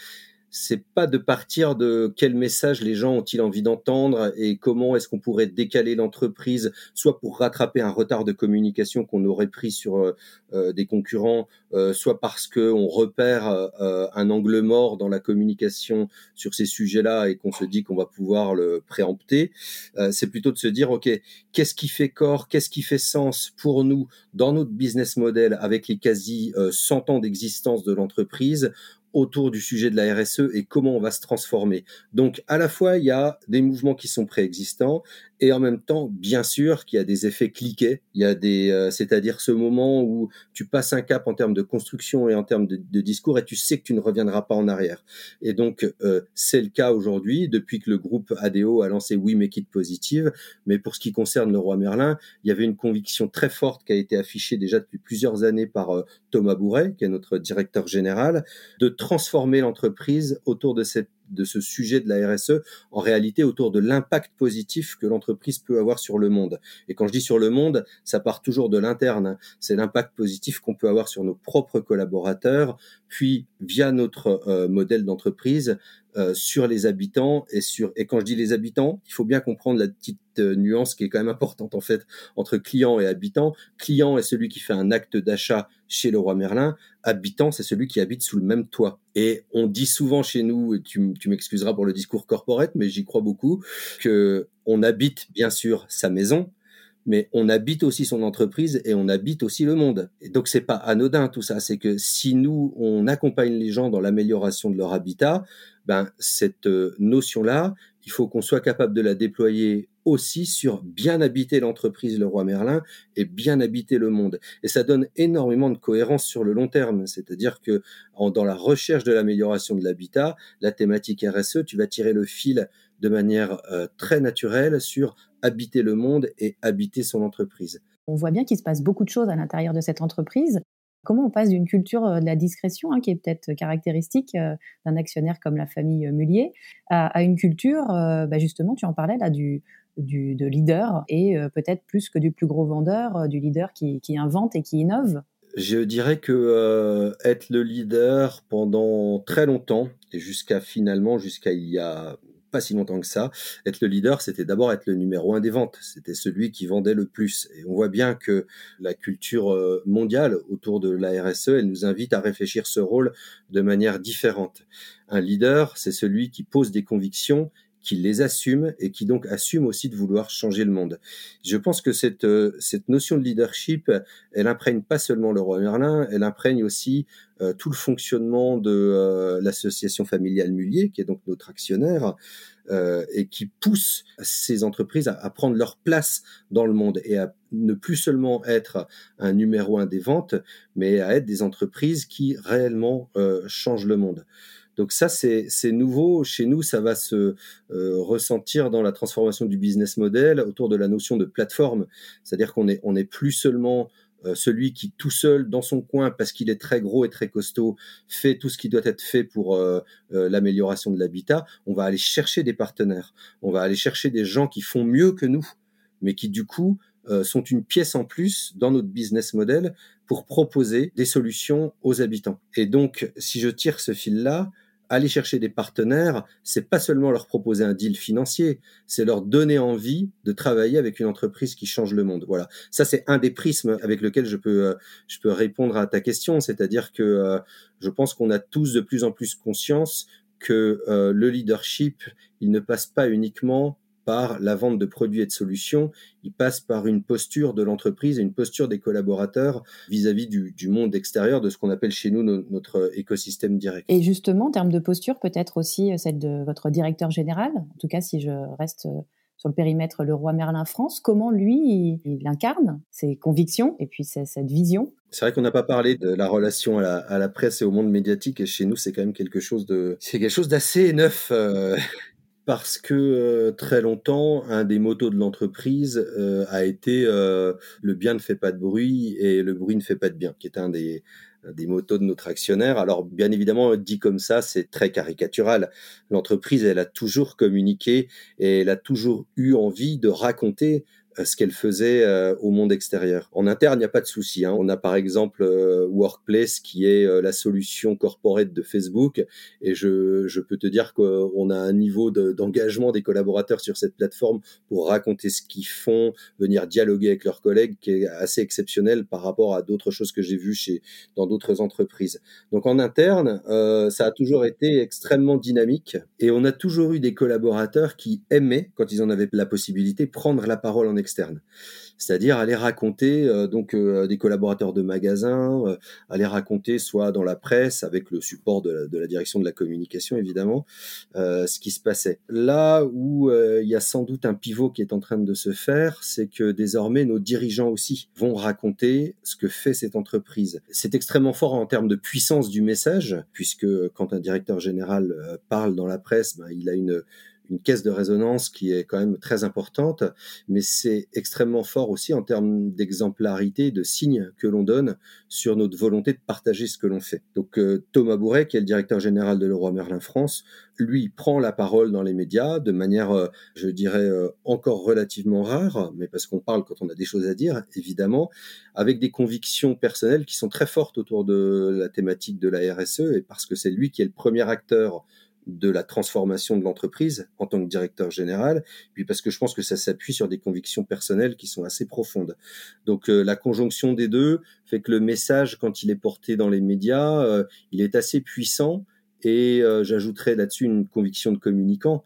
c'est pas de partir de quel message les gens ont-ils envie d'entendre et comment est-ce qu'on pourrait décaler l'entreprise, soit pour rattraper un retard de communication qu'on aurait pris sur euh, euh, des concurrents, euh, soit parce que on repère un angle mort dans la communication sur ces sujets-là et qu'on se dit qu'on va pouvoir le préempter. c'est plutôt de se dire ok, qu'est-ce qui fait corps, qu'est-ce qui fait sens pour nous dans notre business model avec les quasi 100 ans d'existence de l'entreprise autour du sujet de la RSE et comment on va se transformer. Donc à la fois il y a des mouvements qui sont préexistants et en même temps bien sûr qu'il y a des effets cliquets. Il y a des, euh, c'est-à-dire ce moment où tu passes un cap en termes de construction et en termes de, discours et tu sais que tu ne reviendras pas en arrière. Et donc euh, c'est le cas aujourd'hui depuis que le groupe ADO a lancé We Make It Positive. Mais pour ce qui concerne le roi Merlin, il y avait une conviction très forte qui a été affichée déjà depuis plusieurs années par euh, Thomas Bourret, qui est notre directeur général, de transformer l'entreprise autour de cette de ce sujet de la RSE en réalité autour de l'impact positif que l'entreprise peut avoir sur le monde. Et quand je dis sur le monde, ça part toujours de l'interne. Hein. C'est l'impact positif qu'on peut avoir sur nos propres collaborateurs, puis via notre euh, modèle d'entreprise, euh, sur les habitants et sur et quand je dis les habitants, il faut bien comprendre la petite euh, nuance qui est quand même importante en fait entre client et habitant. Client est celui qui fait un acte d'achat chez le roi Merlin. Habitant, c'est celui qui habite sous le même toit. Et on dit souvent chez nous, et tu, m'excuseras pour le discours corporate, mais j'y crois beaucoup, que on habite bien sûr sa maison, mais on habite aussi son entreprise et on habite aussi le monde. Et donc c'est pas anodin tout ça, c'est que si nous on accompagne les gens dans l'amélioration de leur habitat, ben cette euh, notion-là, il faut qu'on soit capable de la déployer aussi sur bien habiter l'entreprise Le Roi Merlin et bien habiter le monde. Et ça donne énormément de cohérence sur le long terme. C'est-à-dire que dans la recherche de l'amélioration de l'habitat, la thématique RSE, tu vas tirer le fil de manière euh, très naturelle sur habiter le monde et habiter son entreprise. On voit bien qu'il se passe beaucoup de choses à l'intérieur de cette entreprise. Comment on passe d'une culture euh, de la discrétion, hein, qui est peut-être caractéristique euh, d'un actionnaire comme la famille Mullier, à, une culture, bah, justement, tu en parlais là, du, du de leader et peut-être plus que du plus gros vendeur, du leader qui, qui, invente et qui innove. Je dirais que être le leader pendant très longtemps, et jusqu'à finalement, jusqu'à il y a pas si longtemps que ça. Être le leader, c'était d'abord être le numéro un des ventes. C'était celui qui vendait le plus. Et on voit bien que la culture euh, mondiale autour de la RSE, elle nous invite à réfléchir ce rôle de manière différente. Un leader, c'est celui qui pose des convictions qui les assume et qui donc assume aussi de vouloir changer le monde. Je pense que cette, euh, cette notion de leadership, elle imprègne pas seulement le roi Merlin, elle imprègne aussi euh, tout le fonctionnement de euh, l'association familiale Mullier, qui est donc notre actionnaire, et qui pousse ces entreprises à, à, prendre leur place dans le monde et à ne plus seulement être un numéro un des ventes, mais à être des entreprises qui réellement changent le monde. Donc ça, c'est nouveau. Chez nous, ça va se euh, ressentir dans la transformation du business model autour de la notion de plateforme. C'est-à-dire qu'on n'est on est plus seulement euh, celui qui tout seul dans son coin, parce qu'il est très gros et très costaud, fait tout ce qui doit être fait pour euh, l'amélioration de l'habitat. On va aller chercher des partenaires. On va aller chercher des gens qui font mieux que nous, mais qui du coup sont une pièce en plus dans notre business model pour proposer des solutions aux habitants. Et donc, si je tire ce fil-là, aller chercher des partenaires, c'est pas seulement leur proposer un deal financier, c'est leur donner envie de travailler avec une entreprise qui change le monde. Voilà. Ça, c'est un des prismes avec lequel je peux, euh, je peux répondre à ta question. C'est-à-dire que euh, je pense qu'on a tous de plus en plus conscience que euh, le leadership, il ne passe pas uniquement par la vente de produits et de solutions, il passe par une posture de l'entreprise et une posture des collaborateurs vis-à-vis du, monde extérieur, de ce qu'on appelle chez nous notre écosystème direct. Et justement, en termes de posture, peut-être aussi euh, celle de votre directeur général, en tout cas si je reste euh, sur le périmètre Le Roi Merlin France, comment lui, il, incarne ses convictions et puis cette vision? C'est vrai qu'on n'a pas parlé de la relation à la, presse et au monde médiatique, et chez nous, c'est quand même quelque chose de, c'est quelque chose d'assez neuf. Euh, parce que euh, très longtemps, un des motos de l'entreprise euh, a été euh, le bien ne fait pas de bruit et le bruit ne fait pas de bien, qui est un des, des motos de notre actionnaire. Alors, bien évidemment, dit comme ça, c'est très caricatural. L'entreprise, elle a toujours communiqué et elle a toujours eu envie de raconter ce qu'elle faisait euh, au monde extérieur. En interne, il n'y a pas de souci. Hein. On a par exemple euh, Workplace qui est la solution corporate de Facebook et je, je peux te dire qu'on a un niveau d'engagement des collaborateurs sur cette plateforme pour raconter ce qu'ils font, venir dialoguer avec leurs collègues qui est assez exceptionnel par rapport à d'autres choses que j'ai vues chez dans d'autres entreprises. Donc en interne, euh, ça a toujours été extrêmement dynamique et on a toujours eu des collaborateurs qui aimaient, quand ils en avaient la possibilité, prendre la parole en c'est-à-dire aller raconter euh, donc euh, des collaborateurs de magasins, euh, aller raconter soit dans la presse avec le support de la, direction de la communication évidemment ce qui se passait. Là où il y a sans doute un pivot qui est en train de se faire, c'est que désormais nos dirigeants aussi vont raconter ce que fait cette entreprise. C'est extrêmement fort en termes de puissance du message, puisque quand un directeur général parle dans la presse, ben, il a une une caisse de résonance qui est quand même très importante, mais c'est extrêmement fort aussi en termes d'exemplarité, de signes que l'on donne sur notre volonté de partager ce que l'on fait. Donc euh, Thomas Bourret, qui est le directeur général de Leroy Merlin France, lui prend la parole dans les médias de manière, euh, je dirais, euh, encore relativement rare, mais parce qu'on parle quand on a des choses à dire, évidemment, avec des convictions personnelles qui sont très fortes autour de la thématique de la RSE, et parce que c'est lui qui est le premier acteur de la transformation de l'entreprise en tant que directeur général, puis parce que je pense que ça s'appuie sur des convictions personnelles qui sont assez profondes. Donc euh, la conjonction des deux fait que le message, quand il est porté dans les médias, euh, il est assez puissant et euh, j'ajouterais là-dessus une conviction de communicant.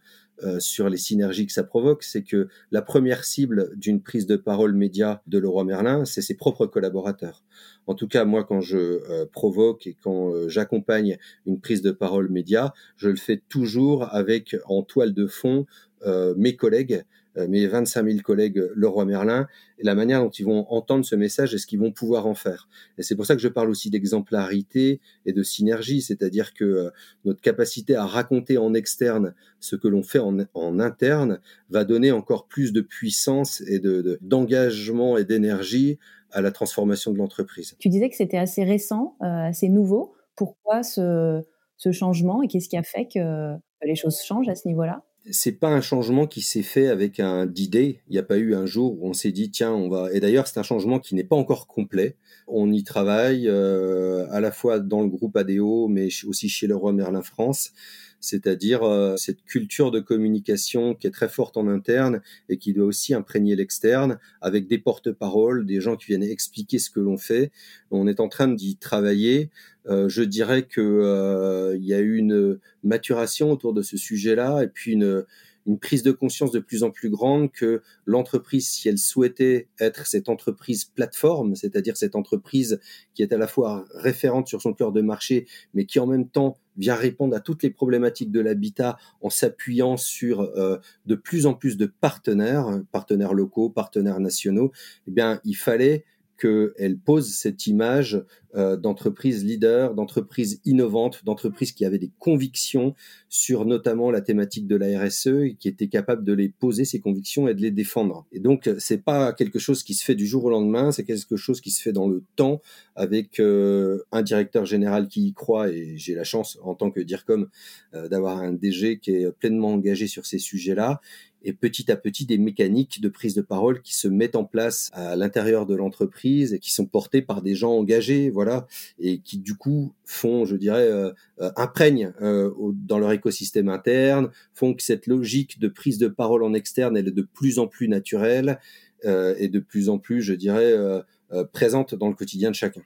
Sur les synergies que ça provoque, c'est que la première cible d'une prise de parole média de Leroy Merlin, c'est ses propres collaborateurs. En tout cas, moi, quand je euh, provoque et quand euh, j'accompagne une prise de parole média, je le fais toujours avec en toile de fond euh, mes collègues, mes 25 000 collègues Leroy Merlin, et la manière dont ils vont entendre ce message et ce qu'ils vont pouvoir en faire. Et c'est pour ça que je parle aussi d'exemplarité et de synergie, c'est-à-dire que notre capacité à raconter en externe ce que l'on fait en, interne va donner encore plus de puissance et d'engagement de, et d'énergie à la transformation de l'entreprise. Tu disais que c'était assez récent, euh, assez nouveau. Pourquoi ce changement et qu'est-ce qui a fait que les choses changent à ce niveau-là? C'est pas un changement qui s'est fait avec un d'idée. Il n'y a pas eu un jour où on s'est dit tiens on va. Et d'ailleurs c'est un changement qui n'est pas encore complet. On y travaille euh, à la fois dans le groupe ADO mais aussi chez le roi Merlin France c'est-à-dire euh, cette culture de communication qui est très forte en interne et qui doit aussi imprégner l'externe avec des porte-paroles, des gens qui viennent expliquer ce que l'on fait. On est en train d'y travailler. Euh, je dirais que euh, il y a eu une maturation autour de ce sujet-là et puis une une prise de conscience de plus en plus grande que l'entreprise, si elle souhaitait être cette entreprise plateforme, c'est-à-dire cette entreprise qui est à la fois référente sur son cœur de marché, mais qui en même temps vient répondre à toutes les problématiques de l'habitat en s'appuyant sur euh, de plus en plus de partenaires, partenaires locaux, partenaires nationaux, eh bien, il fallait qu'elle pose cette image euh, d'entreprise leader, d'entreprise innovante, d'entreprise qui avait des convictions sur notamment la thématique de la RSE et qui était capable de les poser ces convictions et de les défendre. Et donc c'est pas quelque chose qui se fait du jour au lendemain, c'est quelque chose qui se fait dans le temps avec euh, un directeur général qui y croit et j'ai la chance en tant que DIRCOM euh, d'avoir un DG qui est pleinement engagé sur ces sujets-là et petit à petit des mécaniques de prise de parole qui se mettent en place à l'intérieur de l'entreprise et qui sont portées par des gens engagés, voilà, et qui du coup font, je dirais, euh, euh imprègnent euh, dans leur écosystème interne, font que cette logique de prise de parole en externe elle est de plus en plus naturelle euh, et de plus en plus, je dirais, présente dans le quotidien de chacun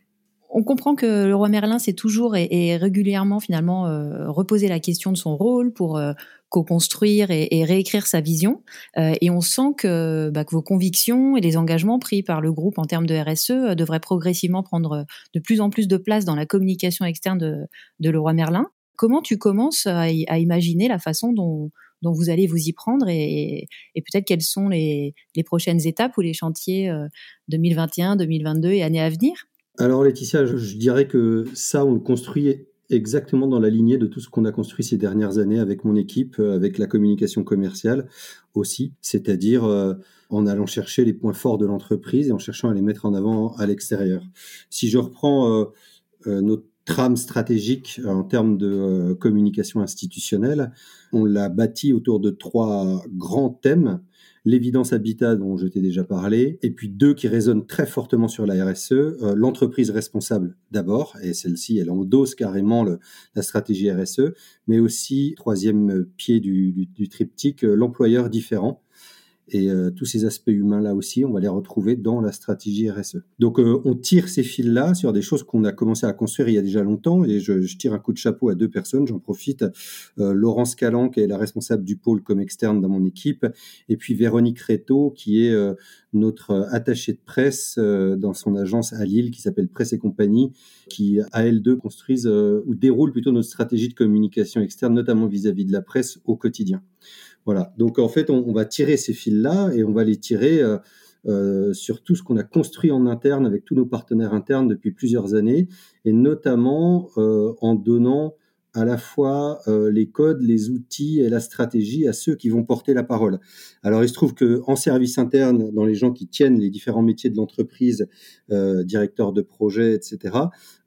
on comprend que le roi Merlin s'est toujours et, régulièrement finalement euh, reposé la question de son rôle pour euh, co-construire et, réécrire sa vision. Euh, et on sent que, bah, que, vos convictions et les engagements pris par le groupe en termes de RSE devraient progressivement prendre de plus en plus de place dans la communication externe de, de Leroy Merlin. Comment tu commences à, imaginer la façon dont, dont, vous allez vous y prendre et, et peut-être quelles sont les, les, prochaines étapes ou les chantiers 2021, 2022 et années à venir? Alors Laetitia, je, dirais que ça, on le construit exactement dans la lignée de tout ce qu'on a construit ces dernières années avec mon équipe, euh, avec la communication commerciale aussi, c'est-à-dire euh, en allant chercher les points forts de l'entreprise et en cherchant à les mettre en avant à l'extérieur. Si je reprends euh, notre trame stratégique en termes de communication institutionnelle, on l'a bâti autour de trois grands thèmes l'évidence habitat dont je t'ai déjà parlé, et puis deux qui résonnent très fortement sur la RSE, euh, l'entreprise responsable d'abord, et celle-ci, elle endosse carrément le, la stratégie RSE, mais aussi, troisième pied du, du, triptyque, euh, l'employeur différent. Et euh, tous ces aspects humains-là aussi, on va les retrouver dans la stratégie RSE. Donc euh, on tire ces fils-là sur des choses qu'on a commencé à construire il y a déjà longtemps. Et je, tire un coup de chapeau à deux personnes, j'en profite. Euh, Laurence Calan, qui est la responsable du pôle comme externe dans mon équipe, et puis Véronique Réto, qui est notre attachée de presse dans son agence à Lille, qui s'appelle Presse et Compagnie, qui à elles deux construisent ou déroulent plutôt notre stratégie de communication externe, notamment vis-à-vis -vis de la presse au quotidien. Voilà. Donc en fait, on, va tirer ces fils-là et on va les tirer euh, euh, sur tout ce qu'on a construit en interne avec tous nos partenaires internes depuis plusieurs années, et notamment euh, en donnant à la fois euh, les codes, les outils et la stratégie à ceux qui vont porter la parole. Alors il se trouve que en service interne, dans les gens qui tiennent les différents métiers de l'entreprise, euh, directeurs de projet, etc.,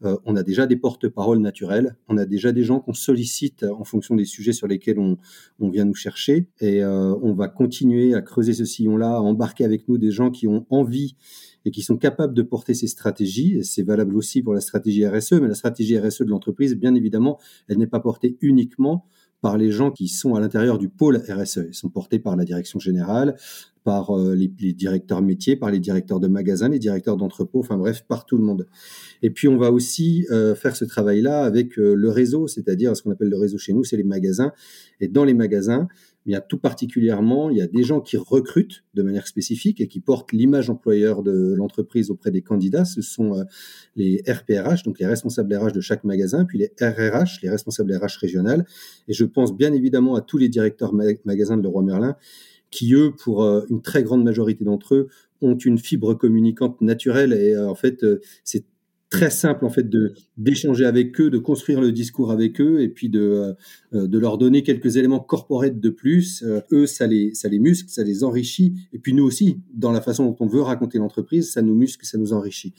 euh, on a déjà des porte-paroles naturels, on a déjà des gens qu'on sollicite en fonction des sujets sur lesquels on, on vient nous chercher, et on va continuer à creuser ce sillon-là, à embarquer avec nous des gens qui ont envie et qui sont capables de porter ces stratégies. C'est valable aussi pour la stratégie RSE, mais la stratégie RSE de l'entreprise, bien évidemment, elle n'est pas portée uniquement par les gens qui sont à l'intérieur du pôle RSE. Ils sont portés par la direction générale, par euh, les, directeurs métiers, par les directeurs de magasins, les directeurs d'entrepôts, enfin bref, par tout le monde. Et puis on va aussi euh, faire ce travail-là avec euh, le réseau, c'est-à-dire ce qu'on appelle le réseau chez nous, c'est les magasins. Et dans les magasins, il y a tout particulièrement, il y a des gens qui recrutent de manière spécifique et qui portent l'image employeur de l'entreprise auprès des candidats. Ce sont euh, les RPRH, donc les responsables RH de chaque magasin, puis les RRH, les responsables RH régionales. Et je pense bien évidemment à tous les directeurs magasins de Leroy Merlin qui, eux, pour euh, une très grande majorité d'entre eux, ont une fibre communicante naturelle et euh, en fait, c'est très simple en fait de d'échanger avec eux, de construire le discours avec eux et puis de euh, de leur donner quelques éléments corporels de plus. Euh, eux, ça les ça les muscle, ça les enrichit et puis nous aussi dans la façon dont on veut raconter l'entreprise, ça nous muscle, ça nous enrichit.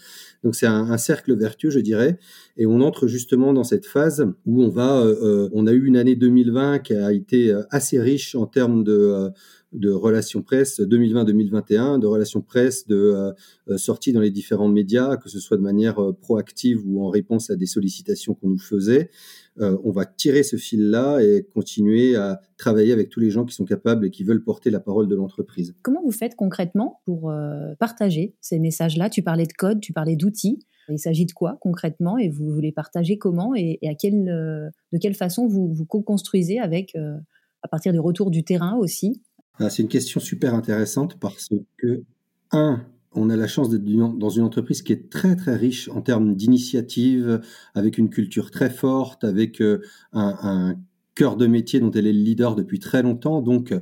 Donc c'est un, cercle vertueux, je dirais, et on entre justement dans cette phase où on va euh, on a eu une année 2020 qui a été assez riche en termes de de relations presse 2020-2021, de relations presse, de euh, euh, sorties dans les différents médias, que ce soit de manière euh, proactive ou en réponse à des sollicitations qu'on nous faisait. on va tirer ce fil-là et continuer à travailler avec tous les gens qui sont capables et qui veulent porter la parole de l'entreprise. Comment vous faites concrètement pour partager ces messages-là? Tu parlais de code, tu parlais d'outils. Il s'agit de quoi concrètement? Et vous voulez partager comment? Et, à quelle, de quelle façon vous, vous co-construisez avec, à partir du retour du terrain aussi? Ah, C'est une question super intéressante parce que, un, on a la chance d'être dans une entreprise qui est très très riche en termes d'initiatives, avec une culture très forte, avec euh, un, cœur de métier dont elle est le leader depuis très longtemps. Donc,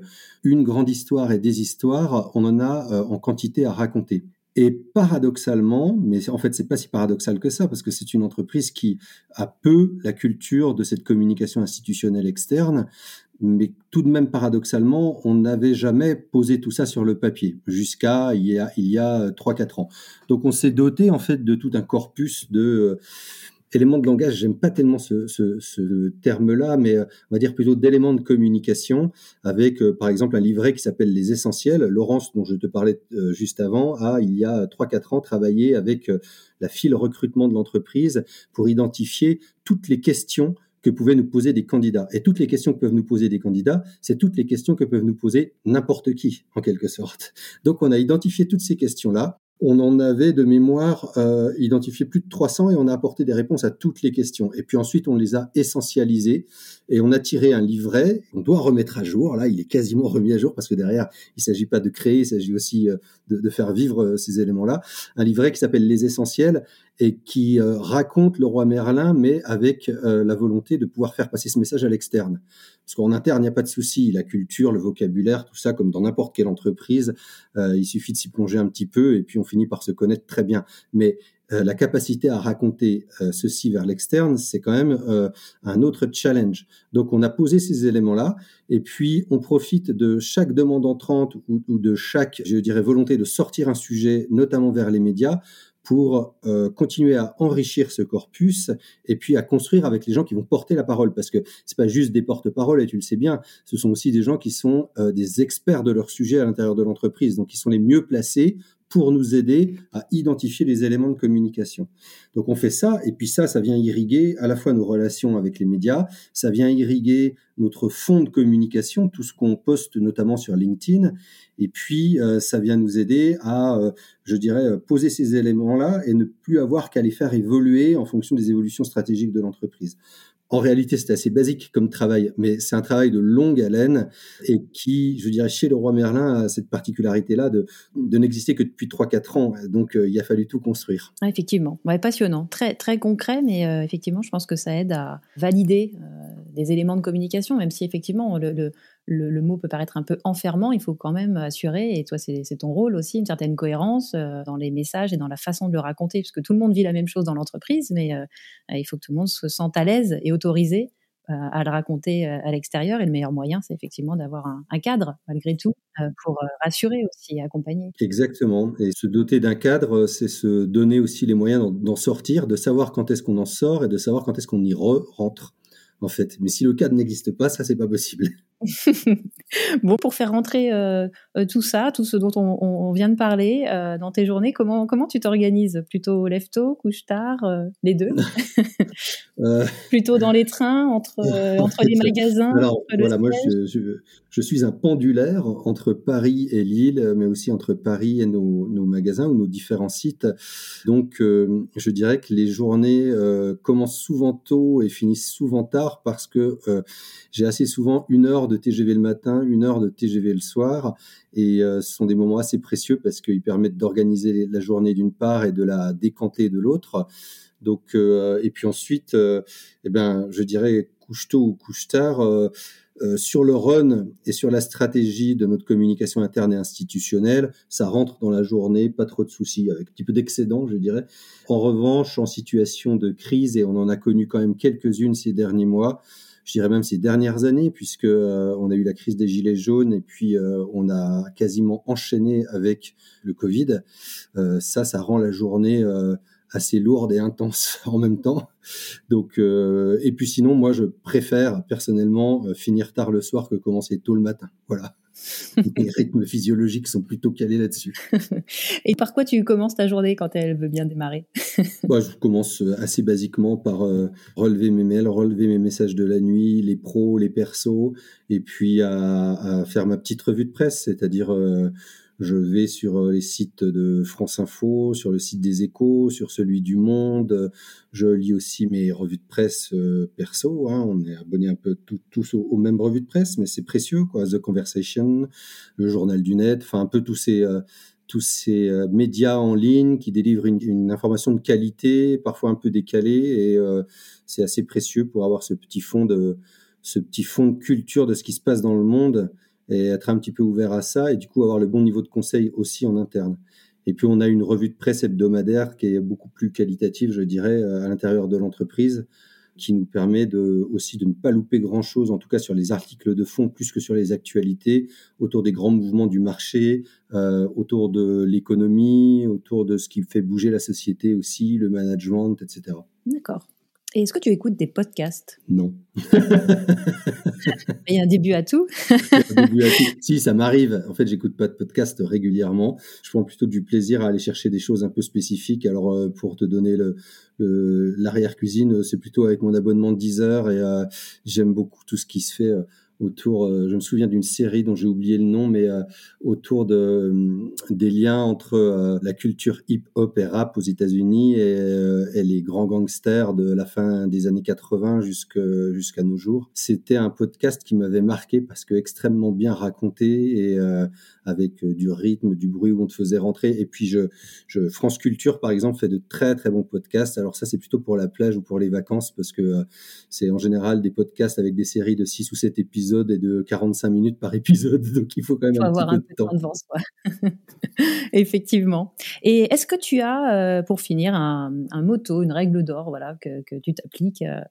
une grande histoire et des histoires, on en a euh, en quantité à raconter. Et paradoxalement, mais en fait, c'est pas si paradoxal que ça, parce que c'est une entreprise qui a peu la culture de cette communication institutionnelle externe, mais tout de même paradoxalement, on n'avait jamais posé tout ça sur le papier jusqu'à il y a il y quatre ans. Donc on s'est doté en fait de tout un corpus de euh, éléments de langage. J'aime pas tellement ce, terme-là, mais euh, on va dire plutôt d'éléments de communication avec euh, par exemple un livret qui s'appelle les essentiels. Laurence, dont je te parlais juste avant, a il y a trois quatre ans travaillé avec la file recrutement de l'entreprise pour identifier toutes les questions que pouvaient nous poser des candidats. Et toutes les questions que peuvent nous poser des candidats, c'est toutes les questions que peuvent nous poser n'importe qui, en quelque sorte. Donc on a identifié toutes ces questions-là on en avait de mémoire euh, identifié plus de 300 et on a apporté des réponses à toutes les questions. Et puis ensuite, on les a essentialisées et on a tiré un livret. On doit remettre à jour. Là, il est quasiment remis à jour parce que derrière, il s'agit pas de créer, il s'agit aussi euh, de, faire vivre euh, ces éléments-là. Un livret qui s'appelle Les Essentiels et qui euh, raconte le roi Merlin, mais avec la volonté de pouvoir faire passer ce message à l'externe. Parce qu'en interne, il n'y a pas de souci. La culture, le vocabulaire, tout ça, comme dans n'importe quelle entreprise, euh, il suffit de s'y plonger un petit peu et puis on finit par se connaître très bien. Mais euh, la capacité à raconter euh, ceci vers l'externe, c'est quand même un autre challenge. Donc on a posé ces éléments-là et puis on profite de chaque demande entrante ou, ou de chaque, je dirais, volonté de sortir un sujet, notamment vers les médias, pour euh, continuer à enrichir ce corpus et puis à construire avec les gens qui vont porter la parole. Parce que c'est pas juste des porte-paroles et tu le sais bien, ce sont aussi des gens qui sont euh, des experts de leur sujet à l'intérieur de l'entreprise. Donc ils sont les mieux placés pour nous aider à identifier les éléments de communication. Donc on fait ça, et puis ça, ça vient irriguer à la fois nos relations avec les médias, ça vient irriguer notre fond de communication, tout ce qu'on poste notamment sur LinkedIn, et puis euh, ça vient nous aider à, euh, je dirais, euh, poser ces éléments-là et ne plus avoir qu'à les faire évoluer en fonction des évolutions stratégiques de l'entreprise. En réalité, c'est assez basique comme travail, mais c'est un travail de longue haleine et qui, je dirais, chez le roi Merlin, a cette particularité-là de, n'exister que depuis 3-4 ans. Donc, euh, il a fallu tout construire. effectivement, ouais, passionnant. Très, très concret, mais euh, effectivement, je pense que ça aide à valider euh, des éléments de communication, même si effectivement, le, mot peut paraître un peu enfermant, il faut quand même assurer, et toi c'est ton rôle aussi, une certaine cohérence euh, dans les messages et dans la façon de le raconter, puisque tout le monde vit la même chose dans l'entreprise, mais euh, il faut que tout le monde se sente à l'aise et autorisé euh, à le raconter à l'extérieur. Et le meilleur moyen, c'est effectivement d'avoir un, cadre, malgré tout, pour rassurer aussi et accompagner. Exactement. Et se doter d'un cadre, c'est se donner aussi les moyens d'en sortir, de savoir quand est-ce qu'on en sort et de savoir quand est-ce qu'on y re rentre en fait. Mais si le cadre n'existe pas, ça, c'est pas possible. bon, pour faire rentrer euh, euh, tout ça, tout ce dont on, vient de parler euh, dans tes journées, comment, comment tu t'organises? Plutôt lève-tôt, couche-tard, les deux? Plutôt dans les trains, entre, entre les magasins Alors, voilà, moi, je, je, suis un pendulaire entre Paris et Lille, mais aussi entre Paris et nos, nos magasins ou nos différents sites. Donc, je dirais que les journées commencent souvent tôt et finissent souvent tard parce que j'ai assez souvent une heure de TGV le matin, une heure de TGV le soir. Et euh, ce sont des moments assez précieux parce qu'ils permettent d'organiser la journée d'une part et de la décanter de l'autre. Donc, euh, et puis ensuite, euh, eh ben, je dirais couche tôt ou couche tard. sur le run et sur la stratégie de notre communication interne et institutionnelle, ça rentre dans la journée, pas trop de soucis, avec un petit peu d'excédent, je dirais. En revanche, en situation de crise, et on en a connu quand même quelques-unes ces derniers mois, je dirais même ces dernières années, puisque euh, on a eu la crise des gilets jaunes et puis euh, on a quasiment enchaîné avec le Covid. Euh, ça, ça rend la journée assez lourde et intense en même temps. Donc, et puis sinon, moi, je préfère personnellement finir tard le soir que commencer tôt le matin. Voilà. Les rythmes physiologiques sont plutôt calés là-dessus. Et par quoi tu commences ta journée quand elle veut bien démarrer? Bah, Je commence euh, assez basiquement par euh, relever mes mails, relever mes messages de la nuit, les pros, les persos, et puis à, faire ma petite revue de presse, c'est-à-dire euh, je vais sur euh, les sites de France Info, sur le site des Échos, sur celui du Monde. Je lis aussi mes revues de presse euh, perso. Hein. On est abonné un peu tous aux, mêmes revues de presse, mais c'est précieux, quoi. The Conversation, le Journal du Net, enfin un peu tous ces euh, tous ces médias en ligne qui délivrent une, information de qualité, parfois un peu décalée, et c'est assez précieux pour avoir ce petit fond de ce petit fond de culture de ce qui se passe dans le monde et être un petit peu ouvert à ça et du coup avoir le bon niveau de conseil aussi en interne. Et puis on a une revue de presse hebdomadaire qui est beaucoup plus qualitative, je dirais, euh, à l'intérieur de l'entreprise, qui nous permet de, aussi de ne pas louper grand-chose, en tout cas sur les articles de fond, plus que sur les actualités, autour des grands mouvements du marché, euh, autour de l'économie, autour de ce qui fait bouger la société aussi, le management, etc. D'accord. Et est-ce que tu écoutes des podcasts? Non. Il y a un début à tout. un début à tout. Si, ça m'arrive. En fait, j'écoute pas de podcasts régulièrement. Je prends plutôt du plaisir à aller chercher des choses un peu spécifiques. Alors, euh, pour te donner le, l'arrière-cuisine, c'est plutôt avec mon abonnement de Deezer et euh, j'aime beaucoup tout ce qui se fait. Euh, autour, euh, je me souviens d'une série dont j'ai oublié le nom, mais euh, autour de, euh, des liens entre la culture hip-hop et rap aux États-Unis et, les grands gangsters de la fin des années 80 jusqu'à nos jours. C'était un podcast qui m'avait marqué parce que extrêmement bien raconté et avec du rythme, du bruit où on te faisait rentrer. Et puis je, France Culture par exemple fait de très très bons podcasts. Alors ça c'est plutôt pour la plage ou pour les vacances parce que c'est en général des podcasts avec des séries de 6 ou 7 épisodes et de 45 minutes par épisode, donc il faut quand même un petit peu, de temps. d'avance. Effectivement. Et est-ce que tu as, euh, pour finir, un, un motto, une règle d'or, voilà, que, que tu t'appliques euh,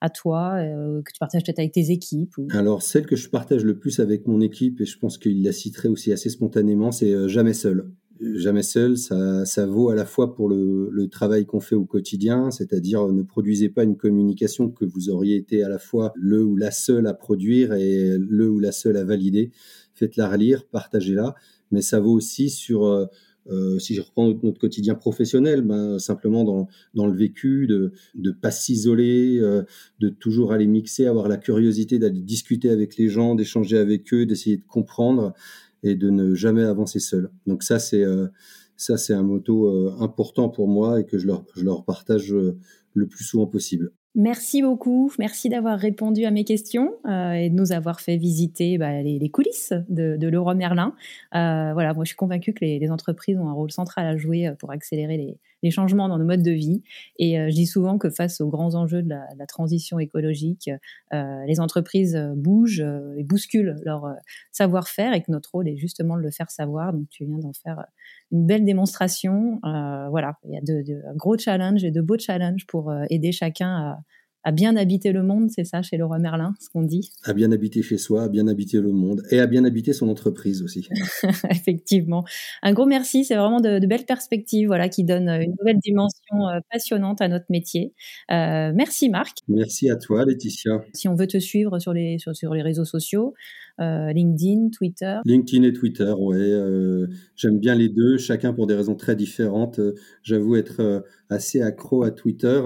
à toi, euh, que tu partages peut-être avec tes équipes ou... Alors, celle que je partage le plus avec mon équipe, et je pense qu'il la citerait aussi assez spontanément, c'est jamais seul jamais seul, ça, ça, vaut à la fois pour le, le travail qu'on fait au quotidien, c'est-à-dire ne produisez pas une communication que vous auriez été à la fois le ou la seule à produire et le ou la seule à valider. Faites-la relire, partagez-la, mais ça vaut aussi sur, euh, euh si je reprends notre, quotidien professionnel, ben, simplement dans, dans, le vécu, de ne pas s'isoler, euh, de toujours aller mixer, avoir la curiosité d'aller discuter avec les gens, d'échanger avec eux, d'essayer de comprendre et de ne jamais avancer seul. Donc ça, c'est euh, ça, un motto euh, important pour moi et que je leur, je leur partage euh, le plus souvent possible. Merci beaucoup, merci d'avoir répondu à mes questions et de nous avoir fait visiter bah, les, coulisses de, de Leroy Merlin. Voilà, moi je suis convaincue que les, entreprises ont un rôle central à jouer pour accélérer les, les changements dans nos modes de vie. Et euh, je dis souvent que face aux grands enjeux de la, la transition écologique, euh, les entreprises bougent et bousculent leur savoir-faire et que notre rôle est justement de le faire savoir. Donc tu viens d'en faire une belle démonstration. voilà, il y a de, de, gros challenge et de beaux challenges pour aider chacun à à bien habiter le monde, c'est ça chez Leroy Merlin, ce qu'on dit? À bien habiter chez soi, à bien habiter le monde et à bien habiter son entreprise aussi. Effectivement. Un gros merci, c'est vraiment de, belles perspectives voilà, qui donnent une nouvelle dimension euh, passionnante à notre métier. Euh, merci Marc. Merci à toi Laetitia. Si on veut te suivre sur les, sur, sur les réseaux sociaux, euh, LinkedIn, Twitter LinkedIn et Twitter, ouais. Euh, j'aime bien les deux, chacun pour des raisons très différentes. Euh, j'avoue être assez accro à Twitter,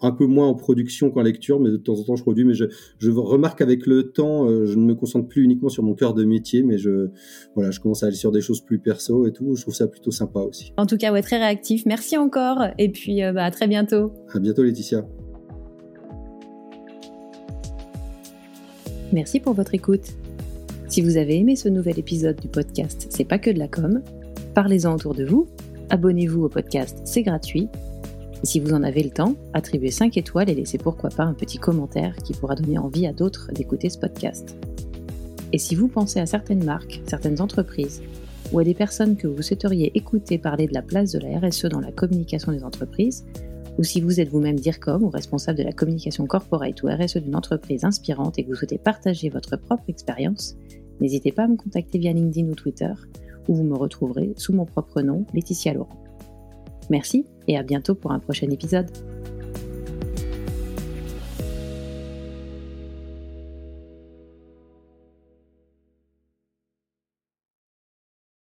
un peu moins en production qu'en lecture, mais de temps en temps je produis. Mais je, je remarque avec le temps, je ne me concentre plus uniquement sur mon cœur de métier, mais je, voilà, je commence à aller sur des choses plus perso et tout. Je trouve ça plutôt sympa aussi. En tout cas, ouais, très réactif. Merci encore, et puis bah, à très bientôt. À bientôt, Laetitia. Merci pour votre écoute. Si vous avez aimé ce nouvel épisode du podcast C'est pas que de la com, parlez-en autour de vous, abonnez-vous au podcast, c'est gratuit. Et si vous en avez le temps, attribuez 5 étoiles et laissez pourquoi pas un petit commentaire qui pourra donner envie à d'autres d'écouter ce podcast. Et si vous pensez à certaines marques, certaines entreprises, ou à des personnes que vous souhaiteriez écouter parler de la place de la RSE dans la communication des entreprises, ou si vous êtes vous-même DIRCOM ou responsable de la communication corporate ou RSE d'une entreprise inspirante et que vous souhaitez partager votre propre expérience, N'hésitez pas à me contacter via LinkedIn ou Twitter, où vous me retrouverez sous mon propre nom, Laetitia Laurent. Merci et à bientôt pour un prochain épisode.